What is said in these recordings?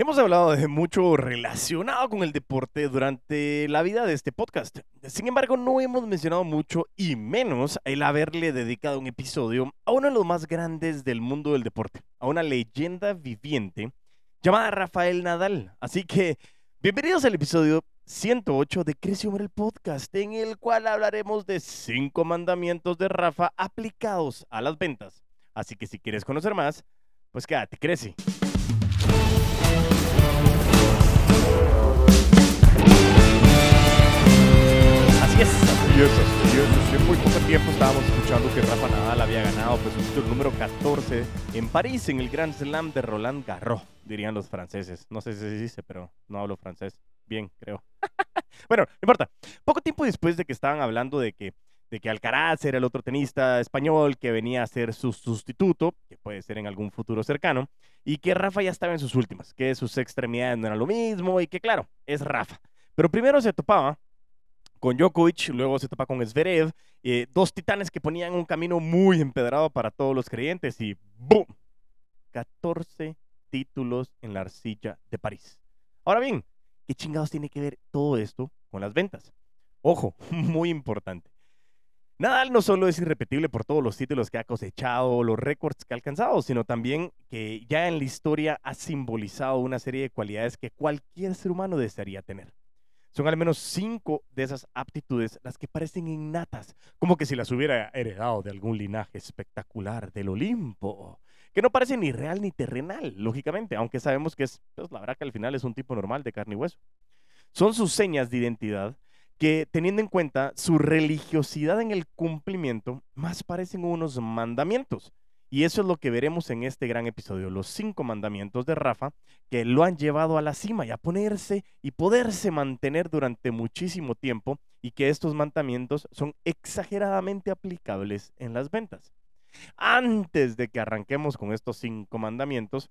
Hemos hablado de mucho relacionado con el deporte durante la vida de este podcast. Sin embargo, no hemos mencionado mucho y menos el haberle dedicado un episodio a uno de los más grandes del mundo del deporte, a una leyenda viviente llamada Rafael Nadal. Así que, bienvenidos al episodio 108 de Crecio el Podcast, en el cual hablaremos de cinco mandamientos de Rafa aplicados a las ventas. Así que si quieres conocer más, pues quédate, Creci. Es, así es. Hace muy poco tiempo estábamos escuchando que Rafa Nadal había ganado pues, su número 14 en París, en el Grand Slam de Roland Garros, dirían los franceses. No sé si se dice, pero no hablo francés. Bien, creo. bueno, no importa. Poco tiempo después de que estaban hablando de que de que Alcaraz era el otro tenista español que venía a ser su sustituto, que puede ser en algún futuro cercano, y que Rafa ya estaba en sus últimas, que sus extremidades no eran lo mismo y que claro, es Rafa. Pero primero se topaba con Djokovic, luego se topa con Zverev, eh, dos titanes que ponían un camino muy empedrado para todos los creyentes y ¡boom! 14 títulos en la arcilla de París. Ahora bien, ¿qué chingados tiene que ver todo esto con las ventas? Ojo, muy importante. Nadal no solo es irrepetible por todos los títulos que ha cosechado, los récords que ha alcanzado, sino también que ya en la historia ha simbolizado una serie de cualidades que cualquier ser humano desearía tener. Son al menos cinco de esas aptitudes las que parecen innatas, como que si las hubiera heredado de algún linaje espectacular del Olimpo, que no parece ni real ni terrenal, lógicamente, aunque sabemos que es, pues, la verdad que al final es un tipo normal de carne y hueso. Son sus señas de identidad que teniendo en cuenta su religiosidad en el cumplimiento, más parecen unos mandamientos. Y eso es lo que veremos en este gran episodio, los cinco mandamientos de Rafa, que lo han llevado a la cima y a ponerse y poderse mantener durante muchísimo tiempo y que estos mandamientos son exageradamente aplicables en las ventas. Antes de que arranquemos con estos cinco mandamientos,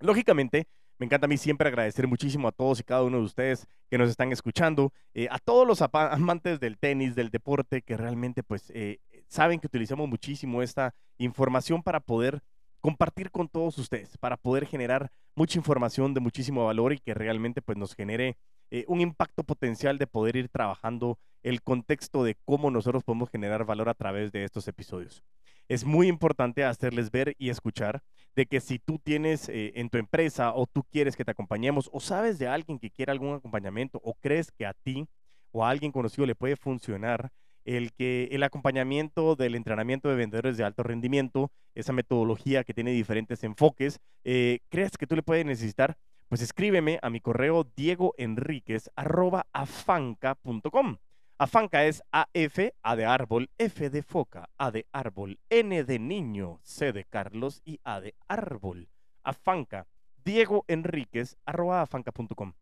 lógicamente me encanta a mí siempre agradecer muchísimo a todos y cada uno de ustedes que nos están escuchando, eh, a todos los amantes del tenis, del deporte, que realmente pues eh, saben que utilizamos muchísimo esta información para poder compartir con todos ustedes, para poder generar mucha información de muchísimo valor y que realmente pues nos genere eh, un impacto potencial de poder ir trabajando el contexto de cómo nosotros podemos generar valor a través de estos episodios. Es muy importante hacerles ver y escuchar de que si tú tienes eh, en tu empresa o tú quieres que te acompañemos o sabes de alguien que quiera algún acompañamiento o crees que a ti o a alguien conocido le puede funcionar el que el acompañamiento del entrenamiento de vendedores de alto rendimiento, esa metodología que tiene diferentes enfoques, eh, crees que tú le puedes necesitar, pues escríbeme a mi correo diegoenriquez.afanca.com. Afanca es AF, A de árbol, F de foca, A de árbol, N de niño, C de Carlos y A de árbol. Afanca, Diego Enríquez, afanca.com,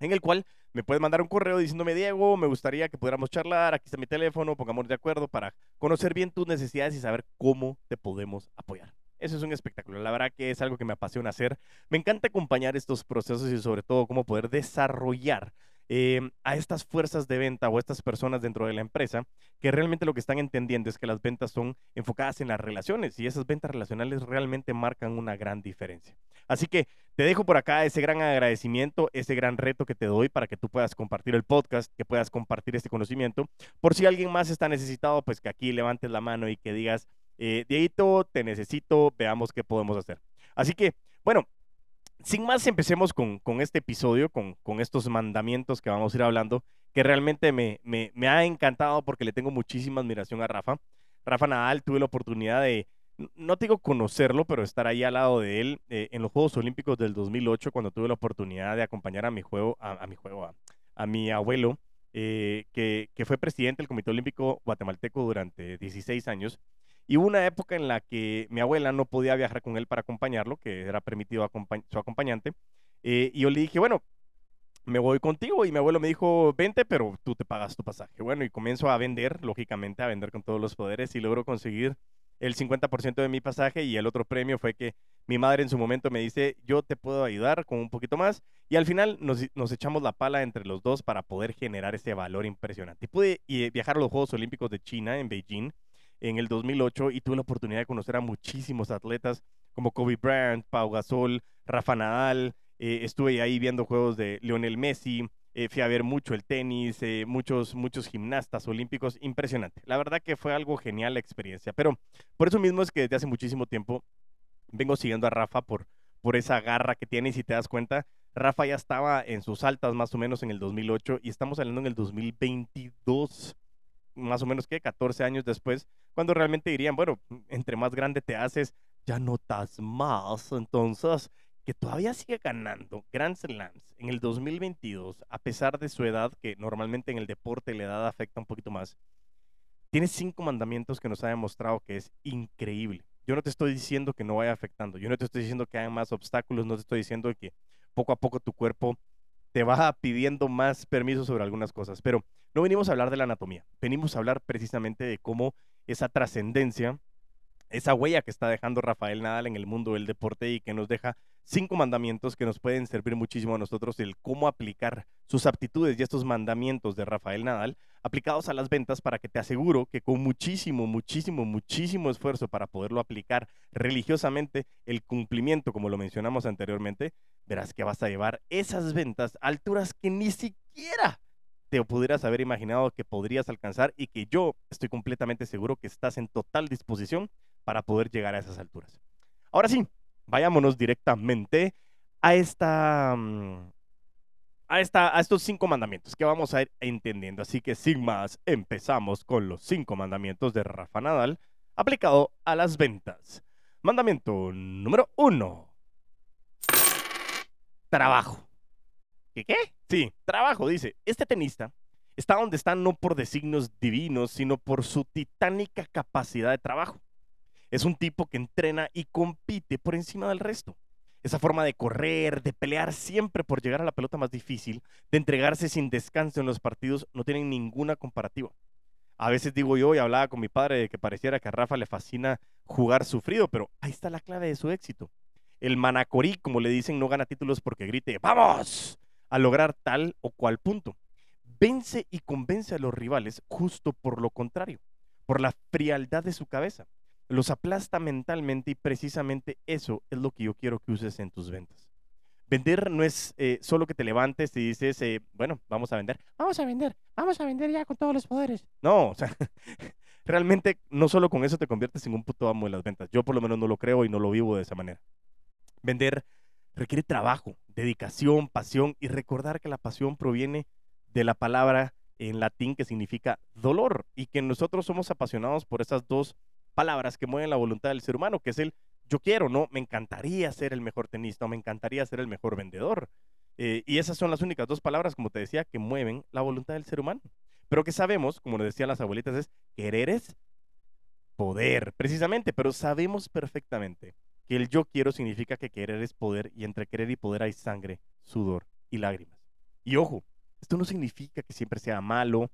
en el cual me puedes mandar un correo diciéndome, Diego, me gustaría que pudiéramos charlar, aquí está mi teléfono, pongamos de acuerdo para conocer bien tus necesidades y saber cómo te podemos apoyar. Eso es un espectáculo. La verdad que es algo que me apasiona hacer. Me encanta acompañar estos procesos y sobre todo cómo poder desarrollar Em, a estas fuerzas de venta o a estas personas dentro de la empresa que realmente lo que están entendiendo es que las ventas son enfocadas en las relaciones y esas ventas relacionales realmente marcan una gran diferencia. Así que te dejo por acá ese gran agradecimiento, ese gran reto que te doy para que tú puedas compartir el podcast, que puedas compartir este conocimiento. Por si alguien más está necesitado, pues que aquí levantes la mano y que digas, eh, Dieguito, te necesito, veamos qué podemos hacer. Así que, bueno, sin más, empecemos con, este episodio, con, estos mandamientos que vamos a ir hablando, que realmente me, ha encantado porque le tengo muchísima admiración a Rafa. Rafa Nadal, tuve la oportunidad de, no te digo conocerlo, pero estar ahí al lado de él eh, en los Juegos Olímpicos del 2008, cuando tuve la oportunidad de acompañar a mi juego, a, mi juego, a, mi abuelo, eh, que, que fue presidente del Comité Olímpico Guatemalteco durante 16 años. Y hubo una época en la que mi abuela no podía viajar con él para acompañarlo, que era permitido su acompañante. Eh, y yo le dije, bueno, me voy contigo. Y mi abuelo me dijo, vente, pero tú te pagas tu pasaje. Bueno, y comienzo a vender, lógicamente, a vender con todos los poderes y logro conseguir el 50% de mi pasaje y el otro premio fue que mi madre en su momento me dice, yo te puedo ayudar con un poquito más y al final nos, nos echamos la pala entre los dos para poder generar ese valor impresionante. Y pude viajar a los Juegos Olímpicos de China en Beijing en el 2008 y tuve la oportunidad de conocer a muchísimos atletas como Kobe Bryant, Pau Gasol, Rafa Nadal eh, estuve ahí viendo juegos de Lionel Messi, eh, fui a ver mucho el tenis, eh, muchos, muchos gimnastas olímpicos, impresionante. La verdad que fue algo genial la experiencia, pero por eso mismo es que desde hace muchísimo tiempo vengo siguiendo a Rafa por, por esa garra que tiene y si te das cuenta, Rafa ya estaba en sus altas más o menos en el 2008 y estamos saliendo en el 2022, más o menos que 14 años después, cuando realmente dirían, bueno, entre más grande te haces, ya notas más. Entonces, que todavía sigue ganando Grand Slams en el 2022, a pesar de su edad, que normalmente en el deporte la edad afecta un poquito más, tiene cinco mandamientos que nos ha demostrado que es increíble. Yo no te estoy diciendo que no vaya afectando, yo no te estoy diciendo que haya más obstáculos, no te estoy diciendo que poco a poco tu cuerpo te va pidiendo más permiso sobre algunas cosas, pero no venimos a hablar de la anatomía, venimos a hablar precisamente de cómo esa trascendencia, esa huella que está dejando Rafael Nadal en el mundo del deporte y que nos deja cinco mandamientos que nos pueden servir muchísimo a nosotros el cómo aplicar sus aptitudes y estos mandamientos de Rafael Nadal aplicados a las ventas para que te aseguro que con muchísimo, muchísimo, muchísimo esfuerzo para poderlo aplicar religiosamente, el cumplimiento, como lo mencionamos anteriormente, verás que vas a llevar esas ventas a alturas que ni siquiera te pudieras haber imaginado que podrías alcanzar y que yo estoy completamente seguro que estás en total disposición para poder llegar a esas alturas. Ahora sí, vayámonos directamente a esta, mm, a, esta, a estos cinco mandamientos que vamos a ir entendiendo. Así que sin más, empezamos con los cinco mandamientos de Rafa Nadal aplicado a las ventas. Mandamiento número uno. Trabajo. ¿Qué qué? Sí, trabajo, dice. Este tenista está donde está no por designios divinos, sino por su titánica capacidad de trabajo. Es un tipo que entrena y compite por encima del resto. Esa forma de correr, de pelear siempre por llegar a la pelota más difícil, de entregarse sin descanso en los partidos, no tienen ninguna comparativa. A veces digo yo y hablaba con mi padre de que pareciera que a Rafa le fascina jugar sufrido, pero ahí está la clave de su éxito. El manacorí, como le dicen, no gana títulos porque grite ¡Vamos! a lograr tal o cual punto. Vence y convence a los rivales justo por lo contrario, por la frialdad de su cabeza los aplasta mentalmente y precisamente eso es lo que yo quiero que uses en tus ventas. Vender no es eh, solo que te levantes y dices, eh, bueno, vamos a vender, vamos a vender, vamos a vender ya con todos los poderes. No, o sea, realmente no solo con eso te conviertes en un puto amo de las ventas. Yo por lo menos no lo creo y no lo vivo de esa manera. Vender requiere trabajo, dedicación, pasión y recordar que la pasión proviene de la palabra en latín que significa dolor y que nosotros somos apasionados por esas dos palabras que mueven la voluntad del ser humano, que es el yo quiero, ¿no? Me encantaría ser el mejor tenista o me encantaría ser el mejor vendedor. Eh, y esas son las únicas dos palabras, como te decía, que mueven la voluntad del ser humano. Pero que sabemos, como nos decían las abuelitas, es querer es poder, precisamente, pero sabemos perfectamente que el yo quiero significa que querer es poder y entre querer y poder hay sangre, sudor y lágrimas. Y ojo, esto no significa que siempre sea malo,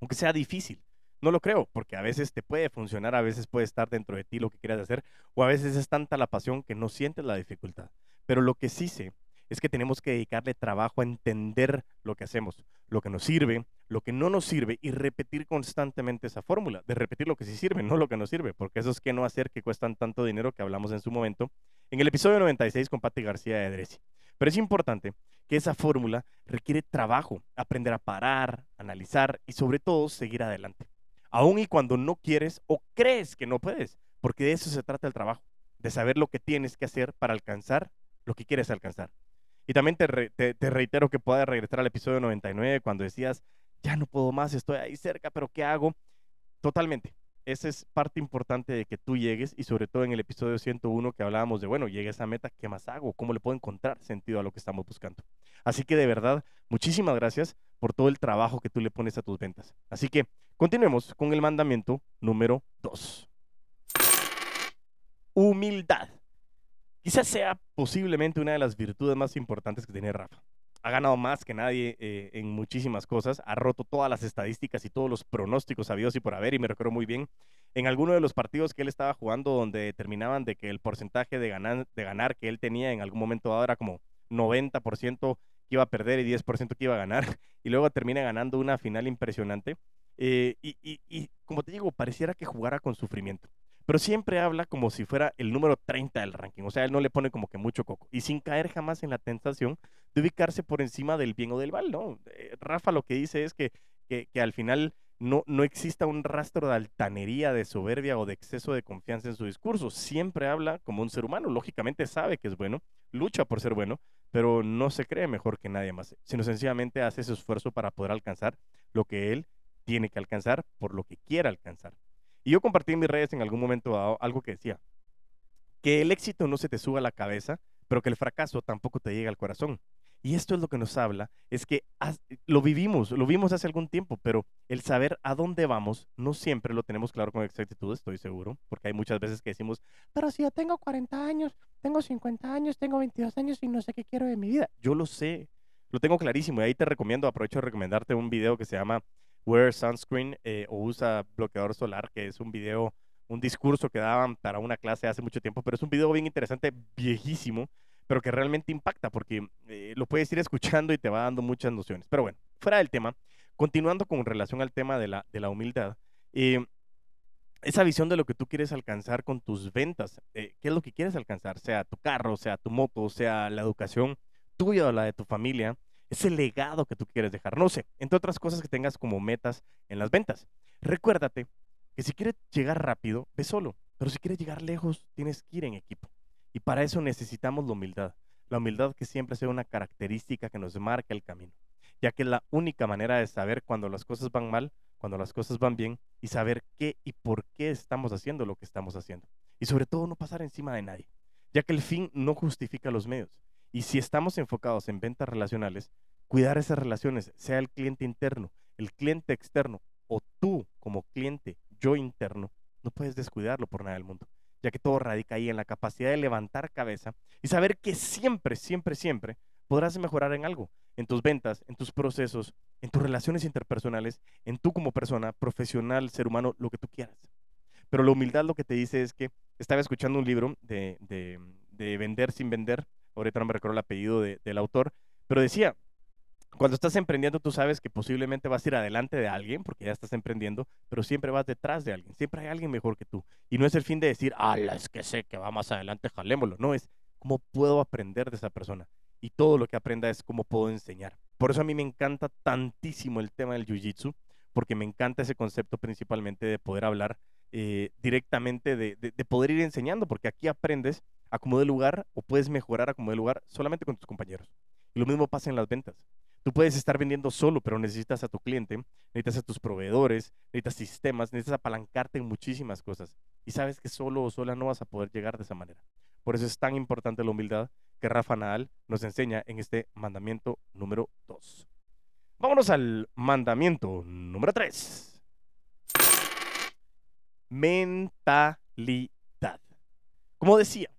aunque sea difícil. No lo creo, porque a veces te puede funcionar, a veces puede estar dentro de ti lo que quieras hacer, o a veces es tanta la pasión que no sientes la dificultad. Pero lo que sí sé es que tenemos que dedicarle trabajo a entender lo que hacemos, lo que nos sirve, lo que no nos sirve y repetir constantemente esa fórmula, de repetir lo que sí sirve, no lo que no sirve, porque eso es que no hacer que cuestan tanto dinero que hablamos en su momento en el episodio 96 con Pati García de Edresi. Pero es importante que esa fórmula requiere trabajo, aprender a parar, analizar y sobre todo seguir adelante aún y cuando no quieres o crees que no puedes, porque de eso se trata el trabajo, de saber lo que tienes que hacer para alcanzar lo que quieres alcanzar. Y también te, reitero que puedas regresar al episodio 99 cuando decías, ya no puedo más, estoy ahí cerca, pero ¿qué hago? Totalmente. Esa es parte importante de que tú llegues y sobre todo en el episodio 101 que hablábamos de, bueno, llegué a esa meta, ¿qué más hago? ¿Cómo le puedo encontrar sentido a lo que estamos buscando? Así que de verdad, muchísimas gracias por todo el trabajo que tú le pones a tus ventas. Así que continuemos con el mandamiento número 2. Humildad. Quizás sea posiblemente una de las virtudes más importantes que tiene Rafa. Ha ganado más que nadie eh, en muchísimas cosas, ha roto todas las estadísticas y todos los pronósticos sabidos y por haber, y me recuerdo muy bien en alguno de los partidos que él estaba jugando donde determinaban de que el porcentaje de ganar, de ganar que él tenía en algún momento dado era como 90% que iba a perder y 10% que iba a ganar, y luego termina ganando una final impresionante. Eh, y, y, como te digo, pareciera que jugara con sufrimiento. Pero siempre habla como si fuera el número 30 del ranking. O sea, él no le pone como que mucho coco. Y sin caer jamás en la tentación de ubicarse por encima del bien o del mal, ¿no? Eh, Rafa lo que dice es que, que, al final no, no exista un rastro de altanería, de soberbia o de exceso de confianza en su discurso. Siempre habla como un ser humano. Lógicamente sabe que es bueno, lucha por ser bueno, pero no se cree mejor que nadie más, sino sencillamente hace ese esfuerzo para poder alcanzar lo que él tiene que alcanzar por lo que quiera alcanzar. Y yo compartí en mis redes en algún momento algo que decía, que el éxito no se te suba a la cabeza, pero que el fracaso tampoco te llega al corazón. Y esto es lo que nos habla, es que lo vivimos, lo vimos hace algún tiempo, pero el saber a dónde vamos no siempre lo tenemos claro con exactitud, estoy seguro, porque hay muchas veces que decimos, pero si yo tengo 40 años, tengo 50 años, tengo 22 años y no sé qué quiero de mi vida. Yo lo sé, lo tengo clarísimo y ahí te recomiendo, aprovecho de recomendarte un video que se llama Wear Sunscreen eh, o Usa Bloqueador Solar, que es un video, un discurso que daban para una clase hace mucho tiempo, pero es un video bien interesante, viejísimo, pero que realmente impacta porque eh, lo puedes ir escuchando y te va dando muchas nociones. Pero bueno, fuera del tema, continuando con relación al tema de la, de la humildad, eh, esa visión de lo que tú quieres alcanzar con tus ventas, eh, qué es lo que quieres alcanzar, sea tu carro, sea tu moto, sea la educación tuya o la de tu familia, ese legado que tú quieres dejar, no sé, entre otras cosas que tengas como metas en las ventas. Recuérdate que si quieres llegar rápido, ve solo, pero si quieres llegar lejos, tienes que ir en equipo. Y para eso necesitamos la humildad. La humildad que siempre sea una característica que nos marca el camino, ya que es la única manera de saber cuando las cosas van mal, cuando las cosas van bien y saber qué y por qué estamos haciendo lo que estamos haciendo. Y sobre todo no pasar encima de nadie, ya que el fin no justifica los medios. Y si estamos enfocados en ventas relacionales, cuidar esas relaciones, sea el cliente interno, el cliente externo o tú como cliente, yo interno, no puedes descuidarlo por nada del mundo ya que todo radica ahí en la capacidad de levantar cabeza y saber que siempre, siempre, siempre podrás mejorar en algo, en tus ventas, en tus procesos, en tus relaciones interpersonales, en tú como persona, profesional, ser humano, lo que tú quieras. Pero la humildad lo que te dice es que estaba escuchando un libro de, de, Vender sin Vender, ahorita no me recuerdo el apellido del autor, pero decía, cuando estás emprendiendo, tú sabes que posiblemente vas a ir adelante de alguien, porque ya estás emprendiendo, pero siempre vas detrás de alguien. Siempre hay alguien mejor que tú. Y no es el fin de decir, ah, es que sé que va más adelante, jalémoslo. No, es cómo puedo aprender de esa persona. Y todo lo que aprenda es cómo puedo enseñar. Por eso a mí me encanta tantísimo el tema del jiu-jitsu, porque me encanta ese concepto principalmente de poder hablar eh, directamente, de, de, poder ir enseñando, porque aquí aprendes a cómo de lugar o puedes mejorar a cómo de lugar solamente con tus compañeros. Y lo mismo pasa en las ventas. Tú puedes estar vendiendo solo, pero necesitas a tu cliente, necesitas a tus proveedores, necesitas sistemas, necesitas apalancarte en muchísimas cosas. Y sabes que solo o sola no vas a poder llegar de esa manera. Por eso es tan importante la humildad que Rafa Nadal nos enseña en este mandamiento número 2. Vámonos al mandamiento número 3. Mentalidad. Como decía,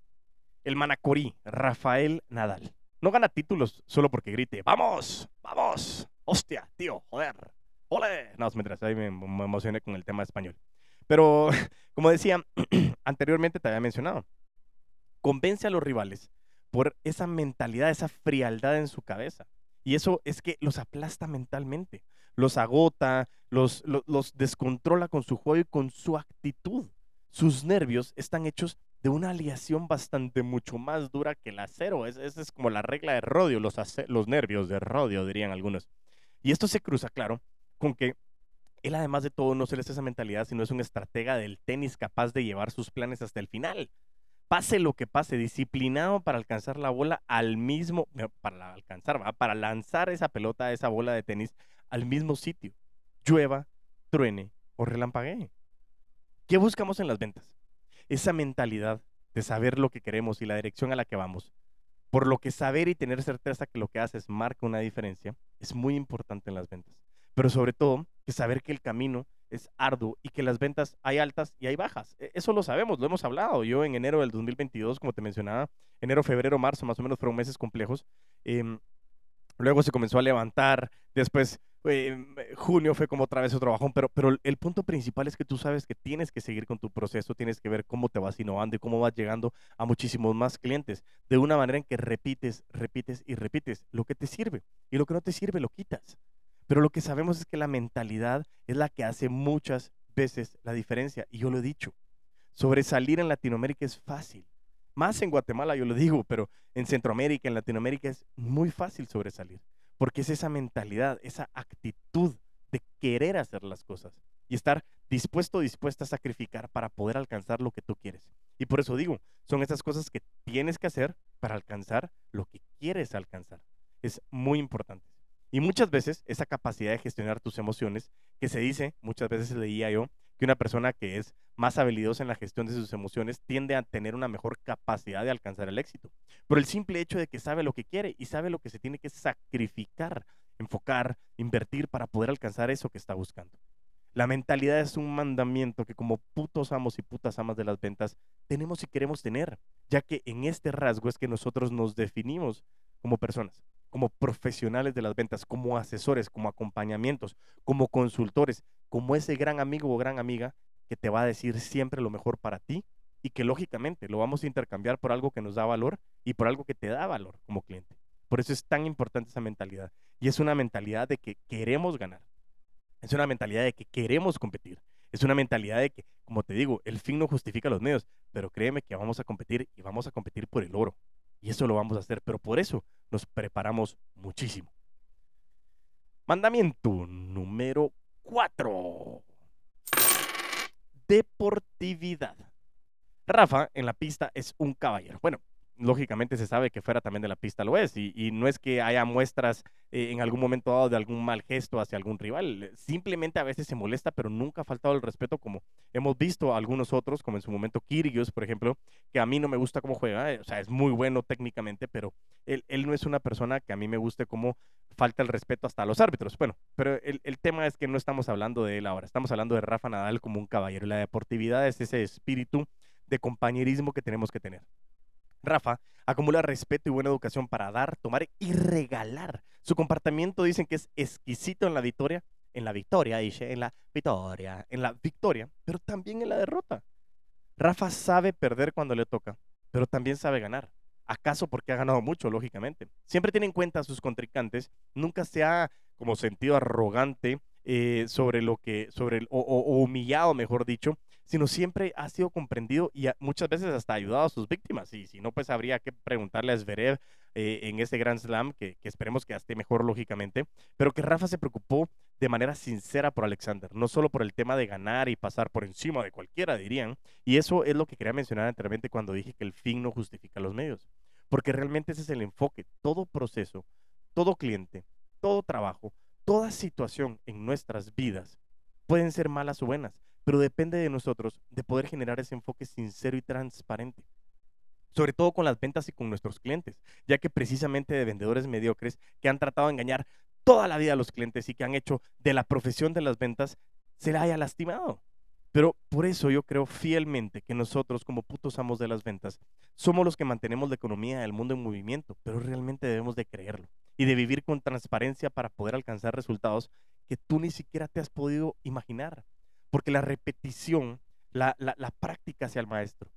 el manacorí Rafael Nadal no gana títulos solo porque grite, vamos, vamos, hostia, tío, joder, ole. No, mientras ahí me, me emocioné con el tema español. Pero, como decía anteriormente, te había mencionado, convence a los rivales por esa mentalidad, esa frialdad en su cabeza. Y eso es que los aplasta mentalmente, los agota, los, los, descontrola con su juego y con su actitud. Sus nervios están hechos de una aleación bastante mucho más dura que el acero. Esa es, como la regla de rodio, los, los nervios de rodio, dirían algunos. Y esto se cruza, claro, con que él además de todo no solo es esa mentalidad, sino es un estratega del tenis capaz de llevar sus planes hasta el final. Pase lo que pase, disciplinado para alcanzar la bola al mismo, para alcanzar, ¿va? para lanzar esa pelota, esa bola de tenis al mismo sitio, llueva, truene o relampaguee. ¿Qué buscamos en las ventas? esa mentalidad de saber lo que queremos y la dirección a la que vamos, por lo que saber y tener certeza que lo que haces marca una diferencia, es muy importante en las ventas. Pero sobre todo, que saber que el camino es arduo y que las ventas hay altas y hay bajas. E, eso lo sabemos, lo hemos hablado. Yo en enero del 2022, como te mencionaba, enero, febrero, marzo, más o menos fueron meses complejos. Em, luego se comenzó a levantar, después junio fue como otra vez otro bajón, pero, pero el punto principal es que tú sabes que tienes que seguir con tu proceso, tienes que ver cómo te vas innovando y cómo vas llegando a muchísimos más clientes, de una manera en que repites, repites y repites lo que te sirve y lo que no te sirve lo quitas. Pero lo que sabemos es que la mentalidad es la que hace muchas veces la diferencia y yo lo he dicho. Sobresalir en Latinoamérica es fácil. Más en Guatemala, yo lo digo, pero en Centroamérica, en Latinoamérica es muy fácil sobresalir. Porque es esa mentalidad, esa actitud de querer hacer las cosas y estar dispuesto dispuesta a sacrificar para poder alcanzar lo que tú quieres. Y por eso digo, son esas cosas que tienes que hacer para alcanzar lo que quieres alcanzar. Es muy importante. Y muchas veces esa capacidad de gestionar tus emociones, que se dice, muchas veces leía yo, que una persona que es más habilidosa en la gestión de sus emociones tiende a tener una mejor capacidad de alcanzar el éxito. Por el simple hecho de que sabe lo que quiere y sabe lo que se tiene que sacrificar, enfocar, invertir para poder alcanzar eso que está buscando. La mentalidad es un mandamiento que como putos amos y putas amas de las ventas tenemos y queremos tener, ya que en este rasgo es que nosotros nos definimos como personas, como profesionales de las ventas, como asesores, como acompañamientos, como consultores, como ese gran amigo o gran amiga que te va a decir siempre lo mejor para ti y que lógicamente lo vamos a intercambiar por algo que nos da valor y por algo que te da valor como cliente. Por eso es tan importante esa mentalidad. Y es una mentalidad de que queremos ganar. Es una mentalidad de que queremos competir. Es una mentalidad de que, como te digo, el fin no justifica los medios, pero créeme que vamos a competir y vamos a competir por el oro. Y eso lo vamos a hacer, pero por eso nos preparamos muchísimo. Mandamiento número 4. Deportividad. Rafa en la pista es un caballero. Bueno, lógicamente se sabe que fuera también de la pista lo es. Y, no es que haya muestras eh, en algún momento dado de algún mal gesto hacia algún rival. Simplemente a veces se molesta, pero nunca ha faltado el respeto, como hemos visto a algunos otros, como en su momento Kyrgios, por ejemplo, que a mí no me gusta cómo juega. Eh, o sea, es muy bueno técnicamente, pero él, no es una persona que a mí me guste cómo falta el respeto hasta a los árbitros. Bueno, pero el, el tema es que no estamos hablando de él ahora. Estamos hablando de Rafa Nadal como un caballero. Y la deportividad es ese espíritu de compañerismo que tenemos que tener. Rafa acumula respeto y buena educación para dar, tomar y regalar. Su comportamiento dicen que es exquisito en la victoria, en la victoria, dice, en la victoria, en la victoria, pero también en la derrota. Rafa sabe perder cuando le toca, pero también sabe ganar. ¿Acaso porque ha ganado mucho, lógicamente? Siempre tiene en cuenta a sus contrincantes, nunca se ha como sentido arrogante eh, sobre lo que, sobre el, o humillado, mejor dicho, sino siempre ha sido comprendido y muchas veces hasta ayudado a sus víctimas. Y si no, pues habría que preguntarle a Zverev eh, en ese Grand Slam, que, esperemos que esté mejor lógicamente, pero que Rafa se preocupó de manera sincera por Alexander, no solo por el tema de ganar y pasar por encima de cualquiera, dirían. Y eso es lo que quería mencionar anteriormente cuando dije que el fin no justifica los medios, porque realmente ese es el enfoque. Todo proceso, todo cliente, todo trabajo, toda situación en nuestras vidas pueden ser malas o buenas pero depende de nosotros de poder generar ese enfoque sincero y transparente. Sobre todo con las ventas y con nuestros clientes, ya que precisamente de vendedores mediocres que han tratado de engañar toda la vida a los clientes y que han hecho de la profesión de las ventas se la haya lastimado. Pero por eso yo creo fielmente que nosotros como putos amos de las ventas somos los que mantenemos la economía del mundo en movimiento, pero realmente debemos de creerlo y de vivir con transparencia para poder alcanzar resultados que tú ni siquiera te has podido imaginar porque la repetición, la, práctica hacia el maestro.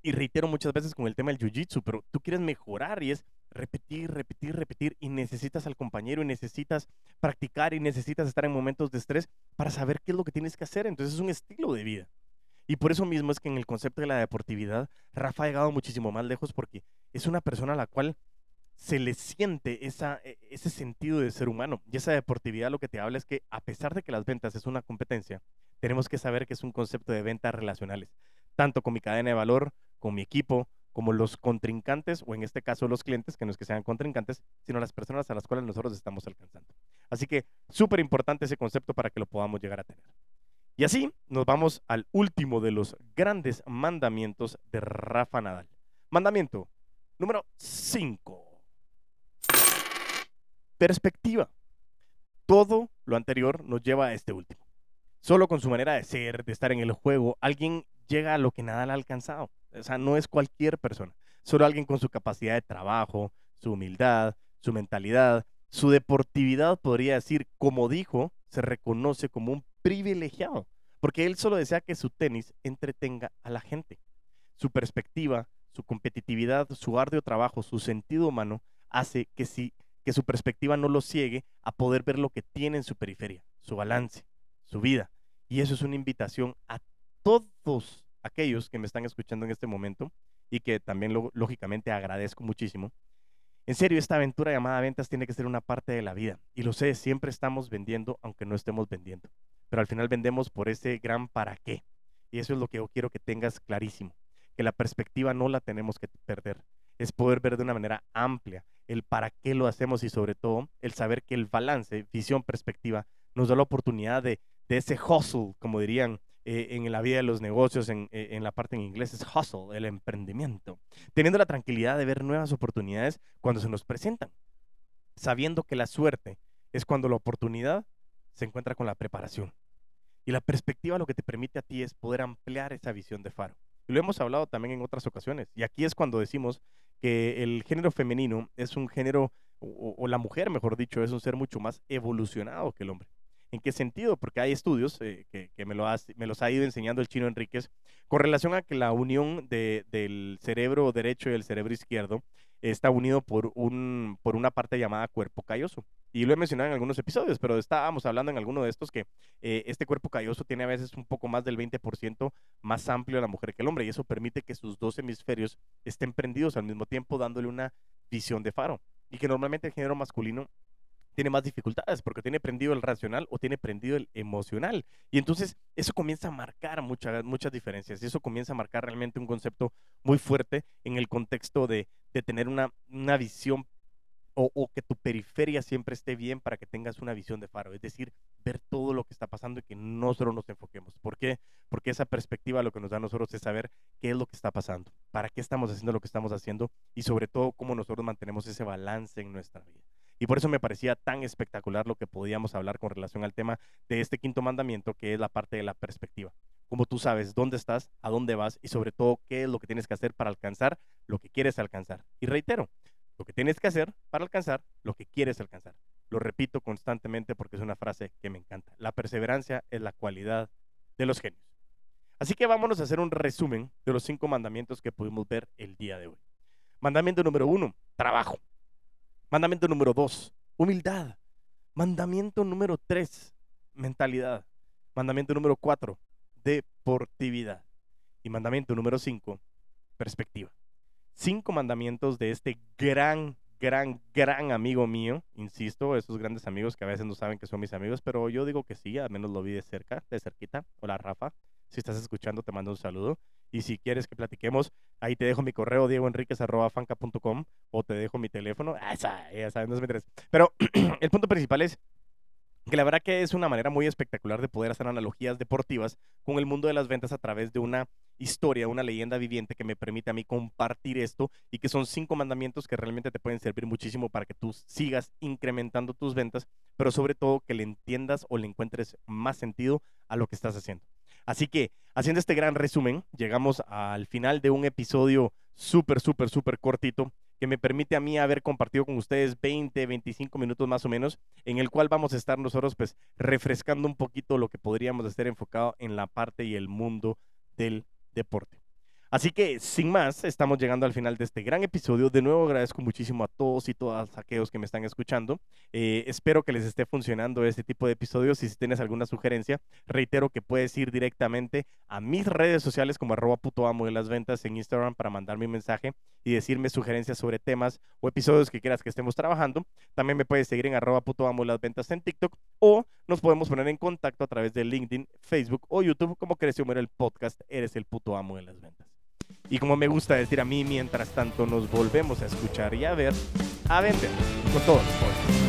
Y reitero muchas veces con el tema del jiu-jitsu, pero tú quieres mejorar y es repetir, repetir, repetir y necesitas al compañero y necesitas practicar y necesitas estar en momentos de estrés para saber qué es lo que tienes que hacer. Entonces es un estilo de vida. Y por eso mismo es que en el concepto de la deportividad, Rafa ha llegado muchísimo más lejos porque es una persona a la cual se le siente e, ese sentido de ser humano. Y esa deportividad lo que te habla es que a pesar de que las ventas es una competencia, tenemos que saber que es un concepto de ventas relacionales, tanto con mi cadena de valor, con mi equipo, como los contrincantes, o en este caso los clientes, que no es que sean contrincantes, sino las personas a las cuales nosotros estamos alcanzando. Así que súper importante ese concepto para que lo podamos llegar a tener. Y así nos vamos al último de los grandes mandamientos de Rafa Nadal. Mandamiento número 5 perspectiva. Todo lo anterior nos lleva a este último. Solo con su manera de ser, de estar en el juego, alguien llega a lo que nada le ha alcanzado. O sea, no es cualquier persona. Solo alguien con su capacidad de trabajo, su humildad, su mentalidad, su deportividad, podría decir, como dijo, se reconoce como un privilegiado. Porque él solo desea que su tenis entretenga a la gente. Su perspectiva, su competitividad, su arduo trabajo, su sentido humano hace que si que su perspectiva no lo ciegue a poder ver lo que tiene en su periferia, su balance, su vida. Y eso es una invitación a todos aquellos que me están escuchando en este momento y que también lógicamente agradezco muchísimo. En serio, esta aventura llamada ventas tiene que ser una parte de la vida. Y lo sé, siempre estamos vendiendo aunque no estemos vendiendo. Pero al final vendemos por ese gran para qué. Y eso es lo que yo quiero que tengas clarísimo. Que la perspectiva no la tenemos que perder. Es poder ver de una manera amplia el para qué lo hacemos y sobre todo el saber que el balance, visión, perspectiva, nos da la oportunidad de, de ese hustle, como dirían eh, en la vida de los negocios, en, eh, en, la parte en inglés es hustle, el emprendimiento, teniendo la tranquilidad de ver nuevas oportunidades cuando se nos presentan, sabiendo que la suerte es cuando la oportunidad se encuentra con la preparación. Y la perspectiva lo que te permite a ti es poder ampliar esa visión de faro. Y lo hemos hablado también en otras ocasiones. Y aquí es cuando decimos que el género femenino es un género, o, la mujer, mejor dicho, es un ser mucho más evolucionado que el hombre. ¿En qué sentido? Porque hay estudios eh, que, me, los ha ido enseñando el chino Enríquez con relación a que la unión del cerebro derecho y el cerebro izquierdo está unido por, un, por una parte llamada cuerpo calloso. Y lo he mencionado en algunos episodios, pero estábamos hablando en alguno de estos que eh, este cuerpo calloso tiene a veces un poco más del 20% más amplio a la mujer que el hombre y eso permite que sus dos hemisferios estén prendidos al mismo tiempo dándole una visión de faro. Y que normalmente el género masculino tiene más dificultades porque tiene prendido el racional o tiene prendido el emocional. Y entonces eso comienza a marcar muchas, muchas diferencias y eso comienza a marcar realmente un concepto muy fuerte en el contexto de, de tener una, una visión o, que tu periferia siempre esté bien para que tengas una visión de faro, es decir, ver todo lo que está pasando y que nosotros nos enfoquemos. ¿Por qué? Porque esa perspectiva lo que nos da a nosotros es saber qué es lo que está pasando, para qué estamos haciendo lo que estamos haciendo y sobre todo cómo nosotros mantenemos ese balance en nuestra vida. Y por eso me parecía tan espectacular lo que podíamos hablar con relación al tema de este quinto mandamiento, que es la parte de la perspectiva. Como tú sabes dónde estás, a dónde vas y sobre todo qué es lo que tienes que hacer para alcanzar lo que quieres alcanzar. Y reitero, lo que tienes que hacer para alcanzar lo que quieres alcanzar. Lo repito constantemente porque es una frase que me encanta. La perseverancia es la cualidad de los genios. Así que vámonos a hacer un resumen de los cinco mandamientos que pudimos ver el día de hoy. Mandamiento número uno, trabajo. Mandamiento número dos, humildad. Mandamiento número tres, mentalidad. Mandamiento número cuatro, deportividad. Y mandamiento número cinco, perspectiva. Cinco mandamientos de este gran, gran, gran amigo mío. Insisto, esos grandes amigos que a veces no saben que son mis amigos, pero yo digo que sí, al menos lo vi de cerca, de cerquita. Hola, Rafa. Si estás escuchando, te mando un saludo. Y si quieres que platiquemos, ahí te dejo mi correo diegoenriquez.fanca.com o te dejo mi teléfono. Ah, esa, ya sabes, no me interesa. Pero el punto principal es que la verdad que es una manera muy espectacular de poder hacer analogías deportivas con el mundo de las ventas a través de una historia, una leyenda viviente que me permite a mí compartir esto y que son cinco mandamientos que realmente te pueden servir muchísimo para que tú sigas incrementando tus ventas, pero sobre todo que le entiendas o le encuentres más sentido a lo que estás haciendo. Así que, haciendo este gran resumen, llegamos al final de un episodio súper, súper, súper cortito que me permite a mí haber compartido con ustedes 20, 25 minutos más o menos, en el cual vamos a estar nosotros pues refrescando un poquito lo que podríamos estar enfocado en la parte y el mundo del deporte. Así que, sin más, estamos llegando al final de este gran episodio. De nuevo agradezco muchísimo a todos y todas aquellos que me están escuchando. Eh, espero que les esté funcionando este tipo de episodios. Y si tienes alguna sugerencia, reitero que puedes ir directamente a mis redes sociales como arroba puto amo de las ventas en Instagram para mandarme un mensaje y decirme sugerencias sobre temas o episodios que quieras que estemos trabajando. También me puedes seguir en arroba puto amo de las ventas en TikTok o nos podemos poner en contacto a través de LinkedIn, Facebook o YouTube como creció el podcast Eres el puto amo de las ventas. Y como me gusta decir a mí, mientras tanto nos volvemos a escuchar y a ver, a vender con todos los